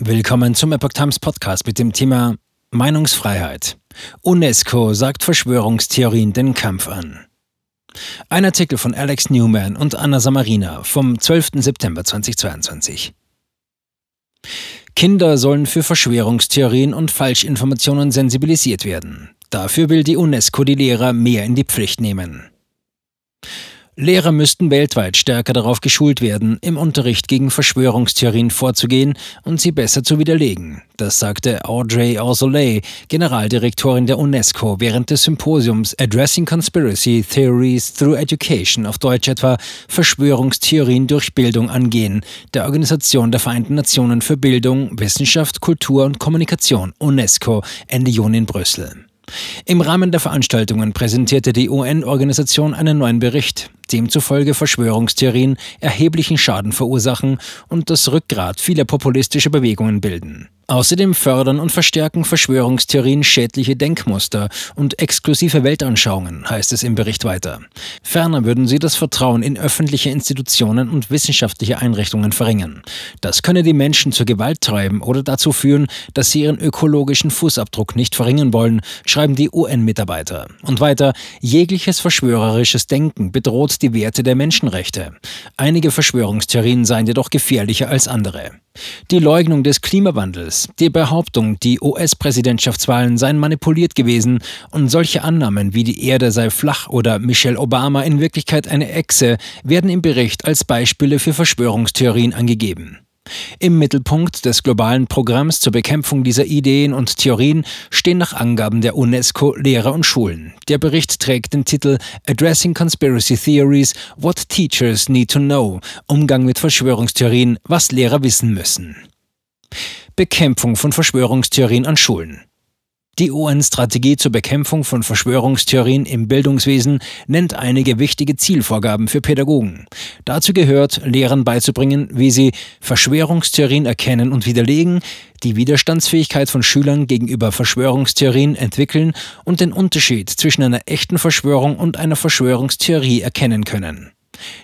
Willkommen zum Epoch Times Podcast mit dem Thema Meinungsfreiheit. UNESCO sagt Verschwörungstheorien den Kampf an. Ein Artikel von Alex Newman und Anna Samarina vom 12. September 2022. Kinder sollen für Verschwörungstheorien und Falschinformationen sensibilisiert werden. Dafür will die UNESCO die Lehrer mehr in die Pflicht nehmen. Lehrer müssten weltweit stärker darauf geschult werden, im Unterricht gegen Verschwörungstheorien vorzugehen und sie besser zu widerlegen. Das sagte Audrey Azoulay, Generaldirektorin der UNESCO, während des Symposiums Addressing Conspiracy Theories Through Education, auf Deutsch etwa Verschwörungstheorien durch Bildung angehen, der Organisation der Vereinten Nationen für Bildung, Wissenschaft, Kultur und Kommunikation, UNESCO, Ende Juni in Brüssel. Im Rahmen der Veranstaltungen präsentierte die UN-Organisation einen neuen Bericht demzufolge Verschwörungstheorien erheblichen Schaden verursachen und das Rückgrat vieler populistischer Bewegungen bilden. Außerdem fördern und verstärken Verschwörungstheorien schädliche Denkmuster und exklusive Weltanschauungen, heißt es im Bericht weiter. Ferner würden sie das Vertrauen in öffentliche Institutionen und wissenschaftliche Einrichtungen verringern. Das könne die Menschen zur Gewalt treiben oder dazu führen, dass sie ihren ökologischen Fußabdruck nicht verringern wollen, schreiben die UN-Mitarbeiter. Und weiter, jegliches verschwörerisches Denken bedroht die Werte der Menschenrechte. Einige Verschwörungstheorien seien jedoch gefährlicher als andere. Die Leugnung des Klimawandels, die Behauptung, die US-Präsidentschaftswahlen seien manipuliert gewesen und solche Annahmen wie die Erde sei flach oder Michelle Obama in Wirklichkeit eine Echse werden im Bericht als Beispiele für Verschwörungstheorien angegeben. Im Mittelpunkt des globalen Programms zur Bekämpfung dieser Ideen und Theorien stehen nach Angaben der UNESCO Lehrer und Schulen. Der Bericht trägt den Titel Addressing Conspiracy Theories, What Teachers Need to Know, Umgang mit Verschwörungstheorien, was Lehrer wissen müssen. Bekämpfung von Verschwörungstheorien an Schulen. Die UN-Strategie zur Bekämpfung von Verschwörungstheorien im Bildungswesen nennt einige wichtige Zielvorgaben für Pädagogen. Dazu gehört, Lehrern beizubringen, wie sie Verschwörungstheorien erkennen und widerlegen, die Widerstandsfähigkeit von Schülern gegenüber Verschwörungstheorien entwickeln und den Unterschied zwischen einer echten Verschwörung und einer Verschwörungstheorie erkennen können.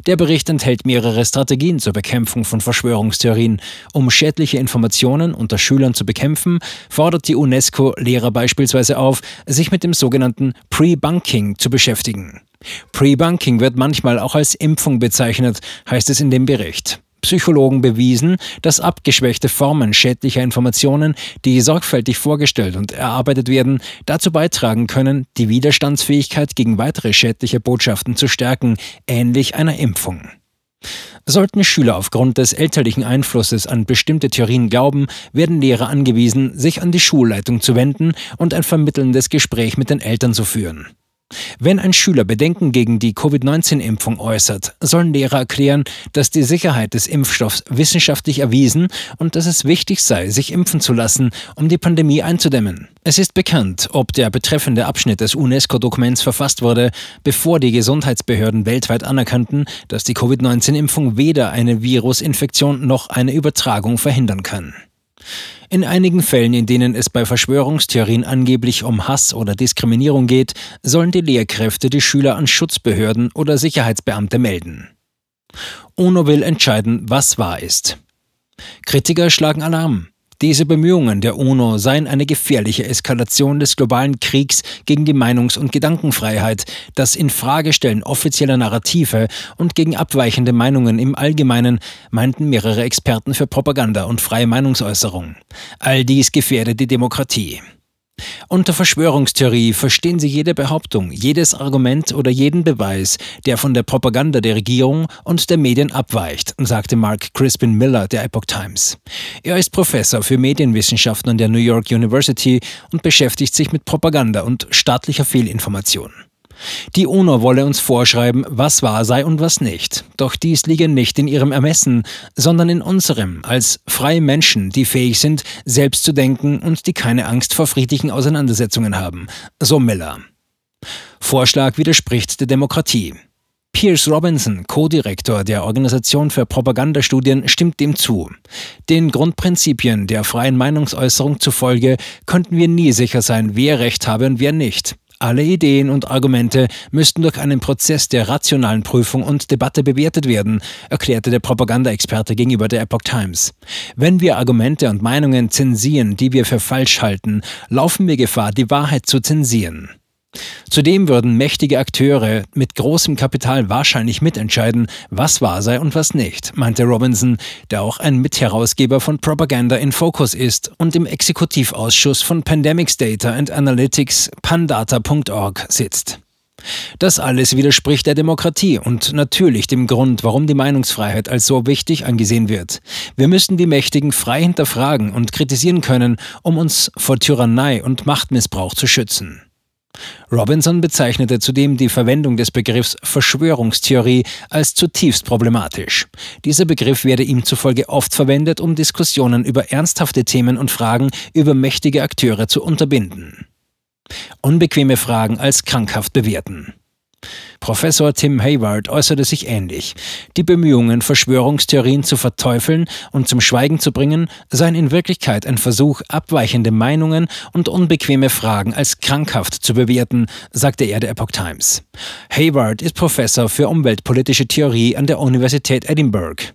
Der Bericht enthält mehrere Strategien zur Bekämpfung von Verschwörungstheorien. Um schädliche Informationen unter Schülern zu bekämpfen, fordert die UNESCO Lehrer beispielsweise auf, sich mit dem sogenannten Pre-Bunking zu beschäftigen. Pre-Bunking wird manchmal auch als Impfung bezeichnet, heißt es in dem Bericht. Psychologen bewiesen, dass abgeschwächte Formen schädlicher Informationen, die sorgfältig vorgestellt und erarbeitet werden, dazu beitragen können, die Widerstandsfähigkeit gegen weitere schädliche Botschaften zu stärken, ähnlich einer Impfung. Sollten Schüler aufgrund des elterlichen Einflusses an bestimmte Theorien glauben, werden Lehrer angewiesen, sich an die Schulleitung zu wenden und ein vermittelndes Gespräch mit den Eltern zu führen. Wenn ein Schüler Bedenken gegen die Covid-19-Impfung äußert, sollen Lehrer erklären, dass die Sicherheit des Impfstoffs wissenschaftlich erwiesen und dass es wichtig sei, sich impfen zu lassen, um die Pandemie einzudämmen. Es ist bekannt, ob der betreffende Abschnitt des UNESCO-Dokuments verfasst wurde, bevor die Gesundheitsbehörden weltweit anerkannten, dass die Covid-19-Impfung weder eine Virusinfektion noch eine Übertragung verhindern kann. In einigen Fällen, in denen es bei Verschwörungstheorien angeblich um Hass oder Diskriminierung geht, sollen die Lehrkräfte die Schüler an Schutzbehörden oder Sicherheitsbeamte melden. UNO will entscheiden, was wahr ist. Kritiker schlagen Alarm. Diese Bemühungen der UNO seien eine gefährliche Eskalation des globalen Kriegs gegen die Meinungs- und Gedankenfreiheit, das Infragestellen offizieller Narrative und gegen abweichende Meinungen im Allgemeinen, meinten mehrere Experten für Propaganda und freie Meinungsäußerung. All dies gefährdet die Demokratie. Unter Verschwörungstheorie verstehen Sie jede Behauptung, jedes Argument oder jeden Beweis, der von der Propaganda der Regierung und der Medien abweicht, sagte Mark Crispin Miller der Epoch Times. Er ist Professor für Medienwissenschaften an der New York University und beschäftigt sich mit Propaganda und staatlicher Fehlinformation. Die UNO wolle uns vorschreiben, was wahr sei und was nicht. Doch dies liege nicht in ihrem Ermessen, sondern in unserem, als freie Menschen, die fähig sind, selbst zu denken und die keine Angst vor friedlichen Auseinandersetzungen haben. So Miller. Vorschlag widerspricht der Demokratie. Pierce Robinson, Co-Direktor der Organisation für Propagandastudien, stimmt dem zu. Den Grundprinzipien der freien Meinungsäußerung zufolge könnten wir nie sicher sein, wer Recht habe und wer nicht. Alle Ideen und Argumente müssten durch einen Prozess der rationalen Prüfung und Debatte bewertet werden, erklärte der Propagandaexperte gegenüber der Epoch Times. Wenn wir Argumente und Meinungen zensieren, die wir für falsch halten, laufen wir Gefahr, die Wahrheit zu zensieren. Zudem würden mächtige Akteure mit großem Kapital wahrscheinlich mitentscheiden, was wahr sei und was nicht, meinte Robinson, der auch ein Mitherausgeber von Propaganda in Focus ist und im Exekutivausschuss von Pandemics Data and Analytics pandata.org sitzt. Das alles widerspricht der Demokratie und natürlich dem Grund, warum die Meinungsfreiheit als so wichtig angesehen wird. Wir müssen die Mächtigen frei hinterfragen und kritisieren können, um uns vor Tyrannei und Machtmissbrauch zu schützen. Robinson bezeichnete zudem die Verwendung des Begriffs Verschwörungstheorie als zutiefst problematisch. Dieser Begriff werde ihm zufolge oft verwendet, um Diskussionen über ernsthafte Themen und Fragen über mächtige Akteure zu unterbinden. Unbequeme Fragen als krankhaft bewerten. Professor Tim Hayward äußerte sich ähnlich. Die Bemühungen, Verschwörungstheorien zu verteufeln und zum Schweigen zu bringen, seien in Wirklichkeit ein Versuch, abweichende Meinungen und unbequeme Fragen als krankhaft zu bewerten, sagte er der Epoch Times. Hayward ist Professor für umweltpolitische Theorie an der Universität Edinburgh.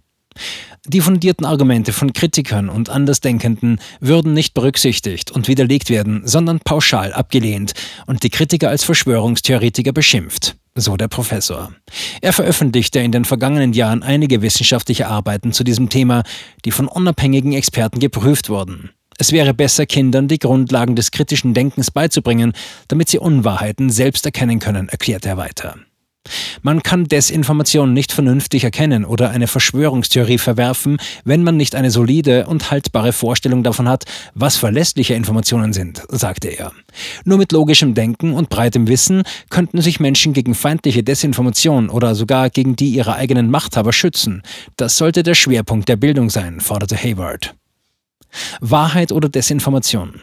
Die fundierten Argumente von Kritikern und Andersdenkenden würden nicht berücksichtigt und widerlegt werden, sondern pauschal abgelehnt und die Kritiker als Verschwörungstheoretiker beschimpft so der Professor. Er veröffentlichte in den vergangenen Jahren einige wissenschaftliche Arbeiten zu diesem Thema, die von unabhängigen Experten geprüft wurden. Es wäre besser, Kindern die Grundlagen des kritischen Denkens beizubringen, damit sie Unwahrheiten selbst erkennen können, erklärt er weiter. Man kann Desinformation nicht vernünftig erkennen oder eine Verschwörungstheorie verwerfen, wenn man nicht eine solide und haltbare Vorstellung davon hat, was verlässliche Informationen sind, sagte er. Nur mit logischem Denken und breitem Wissen könnten sich Menschen gegen feindliche Desinformation oder sogar gegen die ihrer eigenen Machthaber schützen. Das sollte der Schwerpunkt der Bildung sein, forderte Hayward. Wahrheit oder Desinformation?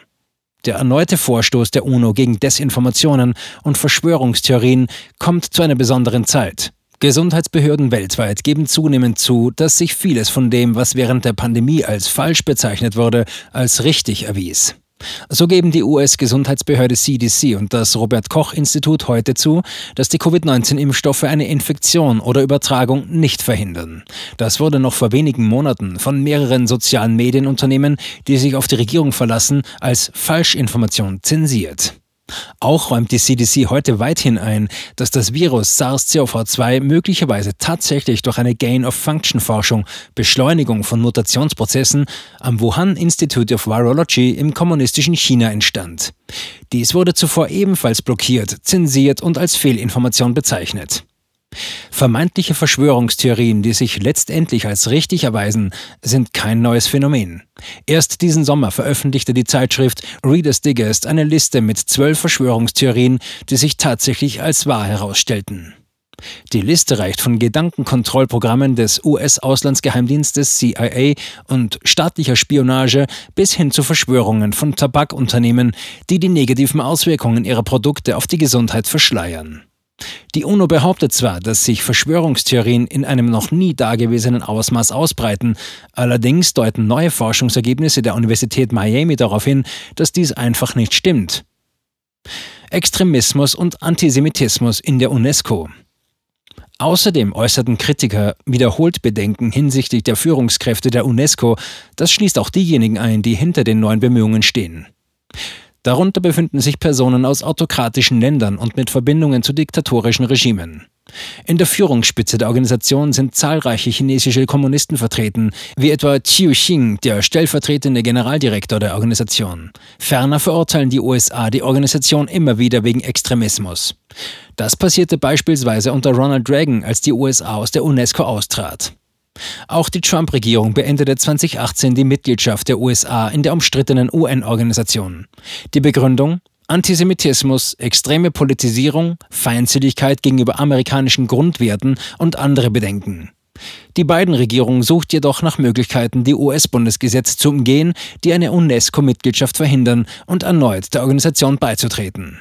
Der erneute Vorstoß der UNO gegen Desinformationen und Verschwörungstheorien kommt zu einer besonderen Zeit. Gesundheitsbehörden weltweit geben zunehmend zu, dass sich vieles von dem, was während der Pandemie als falsch bezeichnet wurde, als richtig erwies. So geben die US-Gesundheitsbehörde CDC und das Robert Koch-Institut heute zu, dass die Covid-19-Impfstoffe eine Infektion oder Übertragung nicht verhindern. Das wurde noch vor wenigen Monaten von mehreren sozialen Medienunternehmen, die sich auf die Regierung verlassen, als Falschinformation zensiert. Auch räumt die CDC heute weithin ein, dass das Virus SARS-CoV-2 möglicherweise tatsächlich durch eine Gain-of-Function-Forschung, Beschleunigung von Mutationsprozessen, am Wuhan Institute of Virology im kommunistischen China entstand. Dies wurde zuvor ebenfalls blockiert, zensiert und als Fehlinformation bezeichnet. Vermeintliche Verschwörungstheorien, die sich letztendlich als richtig erweisen, sind kein neues Phänomen. Erst diesen Sommer veröffentlichte die Zeitschrift Reader's Digest eine Liste mit zwölf Verschwörungstheorien, die sich tatsächlich als wahr herausstellten. Die Liste reicht von Gedankenkontrollprogrammen des US-Auslandsgeheimdienstes CIA und staatlicher Spionage bis hin zu Verschwörungen von Tabakunternehmen, die die negativen Auswirkungen ihrer Produkte auf die Gesundheit verschleiern. Die UNO behauptet zwar, dass sich Verschwörungstheorien in einem noch nie dagewesenen Ausmaß ausbreiten, allerdings deuten neue Forschungsergebnisse der Universität Miami darauf hin, dass dies einfach nicht stimmt. Extremismus und Antisemitismus in der UNESCO. Außerdem äußerten Kritiker wiederholt Bedenken hinsichtlich der Führungskräfte der UNESCO, das schließt auch diejenigen ein, die hinter den neuen Bemühungen stehen. Darunter befinden sich Personen aus autokratischen Ländern und mit Verbindungen zu diktatorischen Regimen. In der Führungsspitze der Organisation sind zahlreiche chinesische Kommunisten vertreten, wie etwa Qiu Xing, der stellvertretende Generaldirektor der Organisation. Ferner verurteilen die USA die Organisation immer wieder wegen Extremismus. Das passierte beispielsweise unter Ronald Reagan, als die USA aus der UNESCO austrat. Auch die Trump-Regierung beendete 2018 die Mitgliedschaft der USA in der umstrittenen UN-Organisation. Die Begründung? Antisemitismus, extreme Politisierung, Feindseligkeit gegenüber amerikanischen Grundwerten und andere Bedenken. Die beiden Regierungen sucht jedoch nach Möglichkeiten, die US-Bundesgesetze zu umgehen, die eine UNESCO-Mitgliedschaft verhindern und erneut der Organisation beizutreten.